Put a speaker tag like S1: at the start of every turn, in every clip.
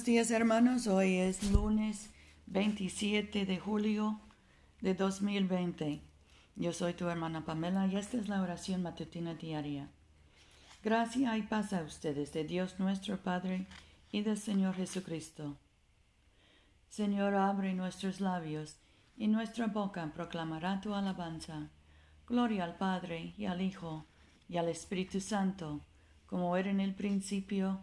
S1: Buenos días hermanos, hoy es lunes 27 de julio de 2020. Yo soy tu hermana Pamela y esta es la oración matutina diaria. Gracia y paz a ustedes de Dios nuestro Padre y del Señor Jesucristo. Señor, abre nuestros labios y nuestra boca proclamará tu alabanza. Gloria al Padre y al Hijo y al Espíritu Santo, como era en el principio,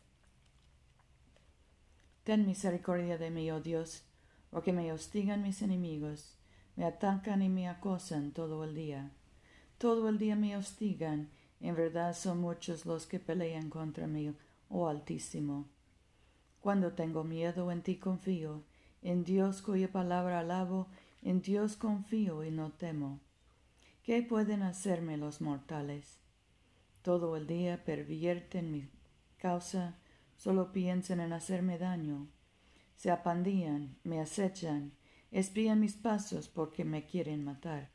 S1: Ten misericordia de mí, oh Dios, porque me hostigan mis enemigos, me atacan y me acosan todo el día. Todo el día me hostigan, en verdad son muchos los que pelean contra mí, oh Altísimo. Cuando tengo miedo, en ti confío, en Dios cuya palabra alabo, en Dios confío y no temo. ¿Qué pueden hacerme los mortales? Todo el día pervierten mi causa, solo piensan en hacerme daño. Se apandían, me acechan, espían mis pasos porque me quieren matar.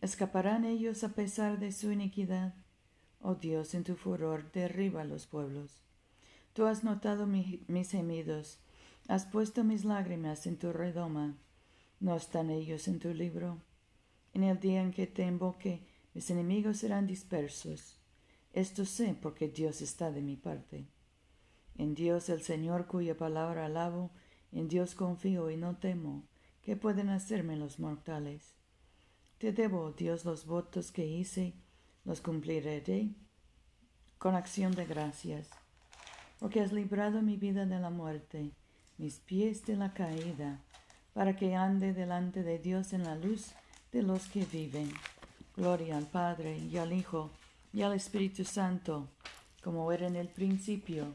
S1: ¿Escaparán ellos a pesar de su iniquidad? Oh Dios, en tu furor derriba los pueblos. Tú has notado mis gemidos, has puesto mis lágrimas en tu redoma. ¿No están ellos en tu libro? En el día en que te invoque, mis enemigos serán dispersos. Esto sé porque Dios está de mi parte. En Dios el Señor cuya palabra alabo, en Dios confío y no temo. ¿Qué pueden hacerme los mortales? Te debo, Dios, los votos que hice, los cumpliré con acción de gracias, porque has librado mi vida de la muerte, mis pies de la caída, para que ande delante de Dios en la luz de los que viven. Gloria al Padre y al Hijo y al Espíritu Santo, como era en el principio,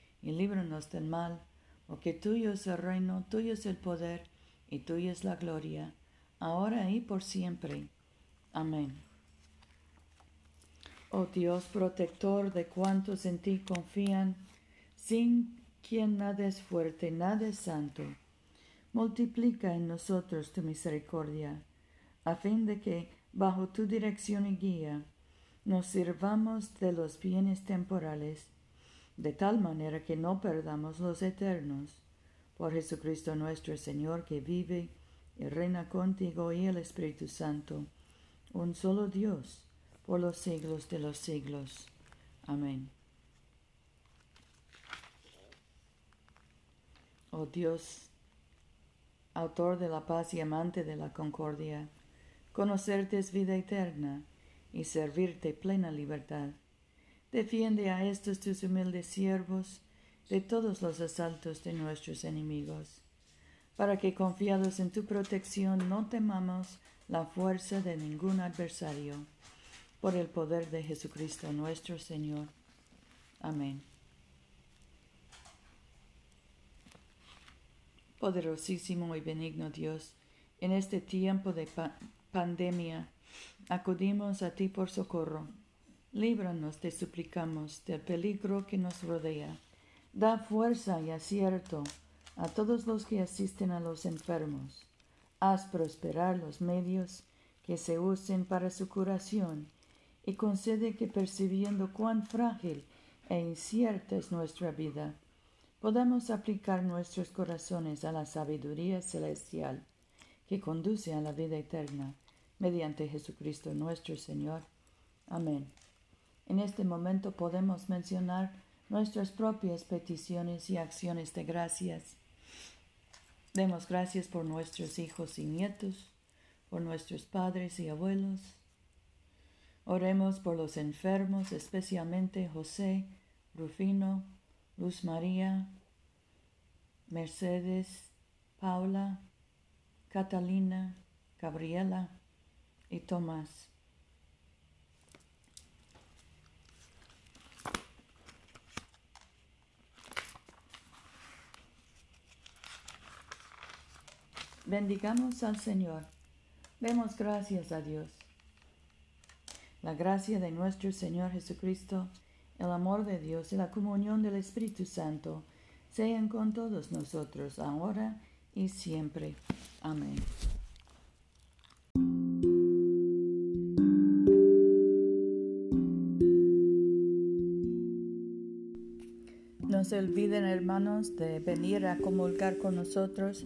S1: y líbranos del mal, porque tuyo es el reino, tuyo es el poder y tuya es la gloria, ahora y por siempre. Amén. Oh Dios protector de cuantos en ti confían, sin quien nada es fuerte, nada es santo, multiplica en nosotros tu misericordia, a fin de que, bajo tu dirección y guía, nos sirvamos de los bienes temporales de tal manera que no perdamos los eternos. Por Jesucristo nuestro Señor, que vive y reina contigo y el Espíritu Santo, un solo Dios, por los siglos de los siglos. Amén. Oh Dios, autor de la paz y amante de la concordia, conocerte es vida eterna y servirte plena libertad. Defiende a estos tus humildes siervos de todos los asaltos de nuestros enemigos, para que confiados en tu protección no temamos la fuerza de ningún adversario, por el poder de Jesucristo nuestro Señor. Amén. Poderosísimo y benigno Dios, en este tiempo de pandemia, acudimos a ti por socorro Líbranos, te suplicamos, del peligro que nos rodea. Da fuerza y acierto a todos los que asisten a los enfermos. Haz prosperar los medios que se usen para su curación y concede que percibiendo cuán frágil e incierta es nuestra vida, podamos aplicar nuestros corazones a la sabiduría celestial que conduce a la vida eterna mediante Jesucristo nuestro Señor. Amén. En este momento podemos mencionar nuestras propias peticiones y acciones de gracias. Demos gracias por nuestros hijos y nietos, por nuestros padres y abuelos. Oremos por los enfermos, especialmente José, Rufino, Luz María, Mercedes, Paula, Catalina, Gabriela y Tomás. Bendigamos al Señor. Demos gracias a Dios. La gracia de nuestro Señor Jesucristo, el amor de Dios y la comunión del Espíritu Santo sean con todos nosotros ahora y siempre. Amén. No se olviden, hermanos, de venir a comulgar con nosotros